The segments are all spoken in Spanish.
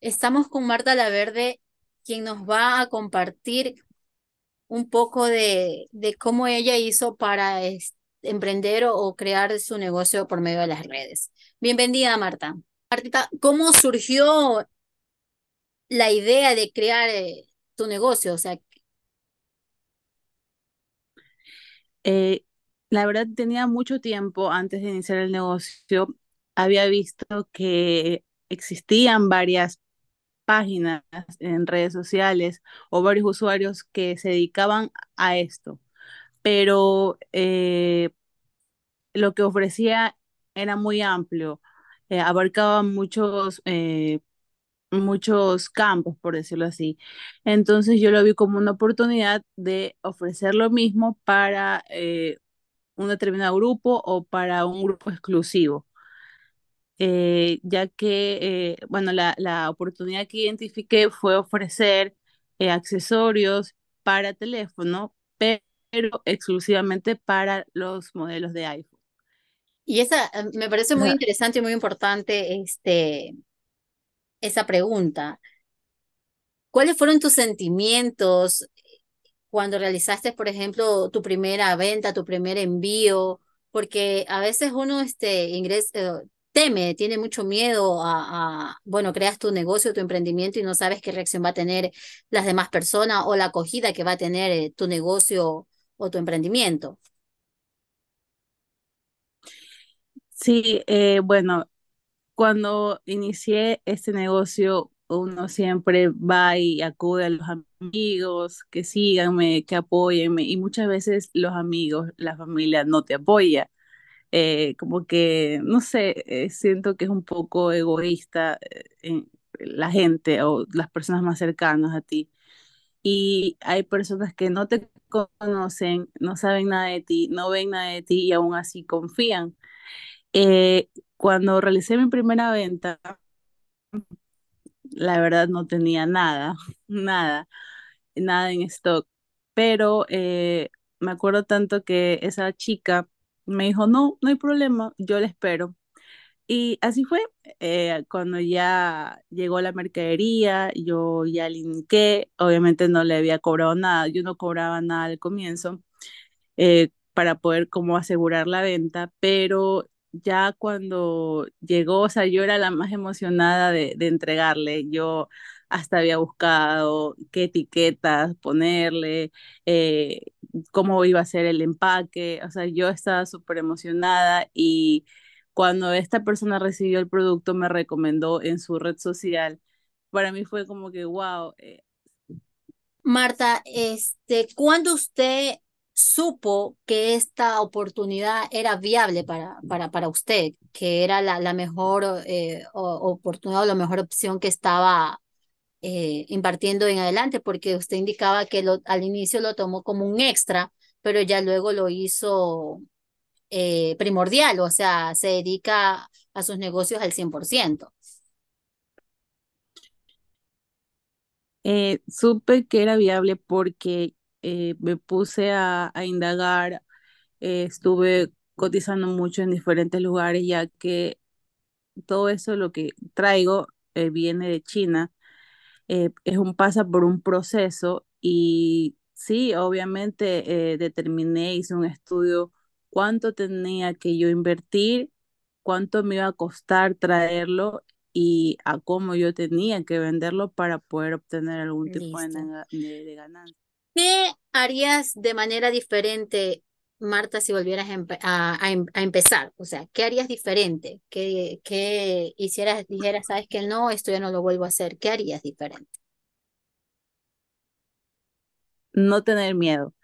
Estamos con Marta Laverde, quien nos va a compartir un poco de, de cómo ella hizo para emprender o, crear su negocio por medio de las redes. Bienvenida, Marta. Martita, ¿cómo surgió la idea de crear eh, tu negocio? O sea, Eh, la verdad tenía mucho tiempo antes de iniciar el negocio, había visto que existían varias páginas en redes sociales o varios usuarios que se dedicaban a esto, pero eh, lo que ofrecía era muy amplio, eh, abarcaba muchos, eh, muchos campos, por decirlo así. Entonces yo lo vi como una oportunidad de ofrecer lo mismo para eh, un determinado grupo o para un grupo exclusivo, eh, ya que, eh, bueno, la, la oportunidad que identifiqué fue ofrecer eh, accesorios para teléfono, pero exclusivamente para los modelos de iPhone. y esa me parece muy interesante y muy importante este, esa pregunta. ¿Cuáles fueron tus sentimientos cuando realizaste, por ejemplo, tu primera venta, tu primer envío, porque a veces uno este, ingresa, teme, tiene mucho miedo a, a, bueno, creas tu negocio, tu emprendimiento y no sabes qué reacción va a tener las demás personas o la acogida que va a tener eh, tu negocio o tu emprendimiento. sí, eh, bueno, cuando inicié este negocio, uno siempre va y acude a los amigos que síganme, que apóyenme, y muchas veces los amigos, la familia no te apoya. Eh, como que, no sé, eh, siento que es un poco egoísta eh, la gente o las personas más cercanas a ti. Y hay personas que no te conocen, no saben nada de ti, no ven nada de ti y aún así confían. Eh, cuando realicé mi primera venta, la verdad no tenía nada, nada, nada en stock. Pero eh, me acuerdo tanto que esa chica me dijo, no, no hay problema, yo le espero. Y así fue, eh, cuando ya llegó la mercadería, yo ya linké, obviamente no le había cobrado nada, yo no cobraba nada al comienzo eh, para poder como asegurar la venta, pero ya cuando llegó, o sea, yo era la más emocionada de, entregarle, yo hasta había buscado qué etiquetas ponerle, eh, cómo iba a ser el empaque, o sea, yo estaba súper emocionada y cuando esta persona recibió el producto me recomendó en su red social, para mí fue como que, wow, Marta, este, ¿cuándo usted supo que esta oportunidad era viable para, para, para usted, que era la, la mejor eh, oportunidad o la mejor opción que estaba eh, impartiendo en adelante? Porque usted indicaba que al inicio lo tomó como un extra, pero ya luego lo hizo eh, primordial, o sea, se dedica a sus negocios al 100%. Eh, supe que era viable porque eh, me puse a, indagar, eh, estuve cotizando mucho en diferentes lugares, ya que todo eso lo que traigo viene de China, eh, es un pasa por un proceso y sí, obviamente eh, determiné, hice un estudio cuánto tenía que yo invertir, cuánto me iba a costar traerlo y a cómo yo tenía que venderlo para poder obtener algún tipo de, de de ganancia. ¿Qué harías de manera diferente, Marta, si volvieras a, a em- a empezar? O sea, ¿qué harías diferente? ¿Qué, qué hicieras, dijeras, sabes que no, esto ya no lo vuelvo a hacer? ¿Qué harías diferente? No tener miedo.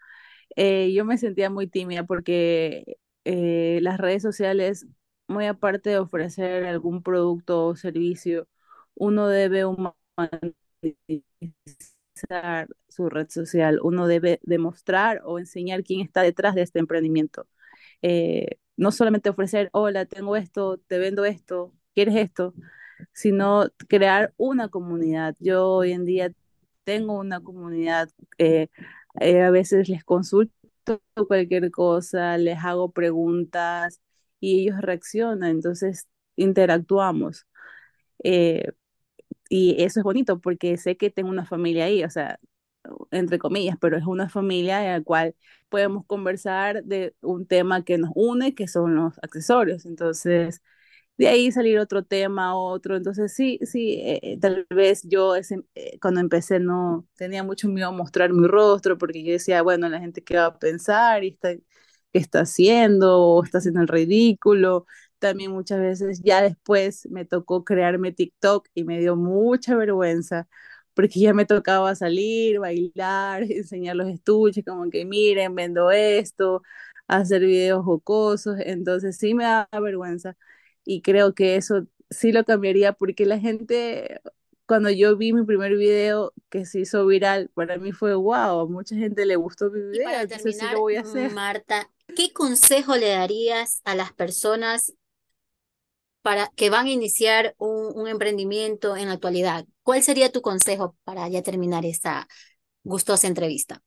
Eh, yo me sentía muy tímida porque eh, las redes sociales, muy aparte de ofrecer algún producto o servicio, uno debe humanizar su red social, uno debe demostrar o enseñar quién está detrás de este emprendimiento. Eh, no solamente ofrecer, hola, tengo esto, te vendo esto, ¿quieres esto? Sino crear una comunidad. Yo hoy en día tengo una comunidad, eh, eh, a veces les consulto cualquier cosa, les hago preguntas y ellos reaccionan, entonces interactuamos. Eh, y eso es bonito porque sé que tengo una familia ahí, o sea, entre comillas, pero es una familia en la cual podemos conversar de un tema que nos une, que son los accesorios. Entonces, de ahí salir otro tema, otro. Entonces, sí, sí, eh, eh, tal vez yo ese, eh, cuando empecé no tenía mucho miedo a mostrar mi rostro porque yo decía, bueno, la gente qué va a pensar y está, qué está haciendo o está haciendo el ridículo. También muchas veces ya después me tocó crearme TikTok y me dio mucha vergüenza porque ya me tocaba salir, bailar, enseñar los estuches, como que miren, vendo esto, hacer videos jocosos, entonces sí me da vergüenza y creo que eso sí lo cambiaría porque la gente, cuando yo vi mi primer video que se hizo viral, para mí fue wow, a mucha gente le gustó mi Y video, para entonces sí terminar, lo voy a hacer. Marta, ¿qué consejo le darías a las personas para que van a iniciar un, un emprendimiento en la actualidad? ¿Cuál sería tu consejo para ya terminar esta gustosa entrevista?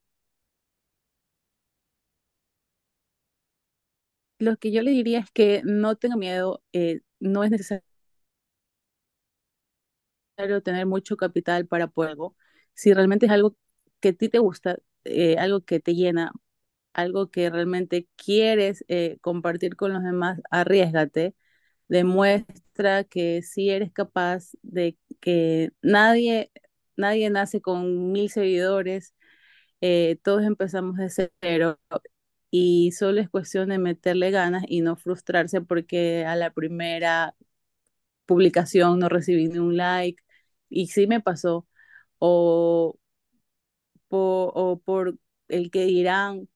Lo que yo le diría es que no tenga miedo, eh, no es necesario tener mucho capital para poder algo. Si realmente es algo que a ti te gusta, eh, algo que te llena, algo que realmente quieres eh, compartir con los demás, arriesgate, demuestra que sí eres capaz de que nadie, nadie nace con mil seguidores, eh, todos empezamos de cero y solo es cuestión de meterle ganas y no frustrarse porque a la primera publicación no recibí ni un like y sí me pasó o o por el que dirán,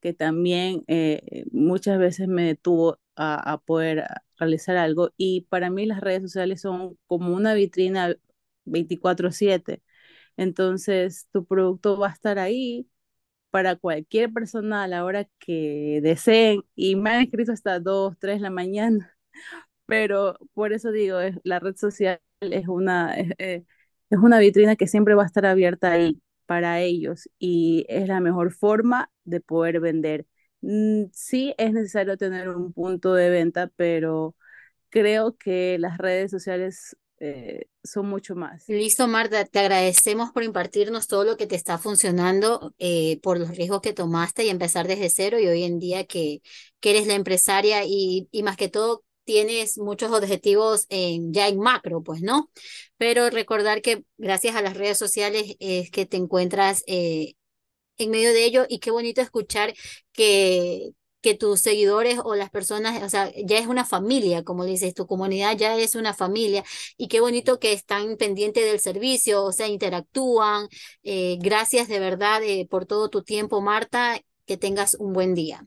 que también eh, muchas veces me detuvo a, a poder realizar algo. Y para mí las redes sociales son como una vitrina veinticuatro siete Entonces, tu producto va a estar ahí para cualquier persona a la hora que deseen. Y me han escrito hasta 2 3 de la mañana pero por eso digo, es, la red social es una, es, eh, es una vitrina que siempre va a estar abierta ahí para ellos y es la mejor forma de poder vender. Mm, sí es necesario tener un punto de venta, pero creo que las redes sociales eh, son mucho más. Listo, Marta, te agradecemos por impartirnos todo lo que te está funcionando, eh, por los riesgos que tomaste y empezar desde cero y hoy en día que, eres la empresaria y, más que todo tienes muchos objetivos ya en macro, pues, ¿no? Pero recordar que gracias a las redes sociales es que te encuentras eh, en medio de ello y qué bonito escuchar que, que tus seguidores o las personas, o sea, ya es una familia, como dices, tu comunidad ya es una familia y qué bonito que están pendientes del servicio, o sea, interactúan. Eh, gracias de verdad eh, por todo tu tiempo, Marta, que tengas un buen día.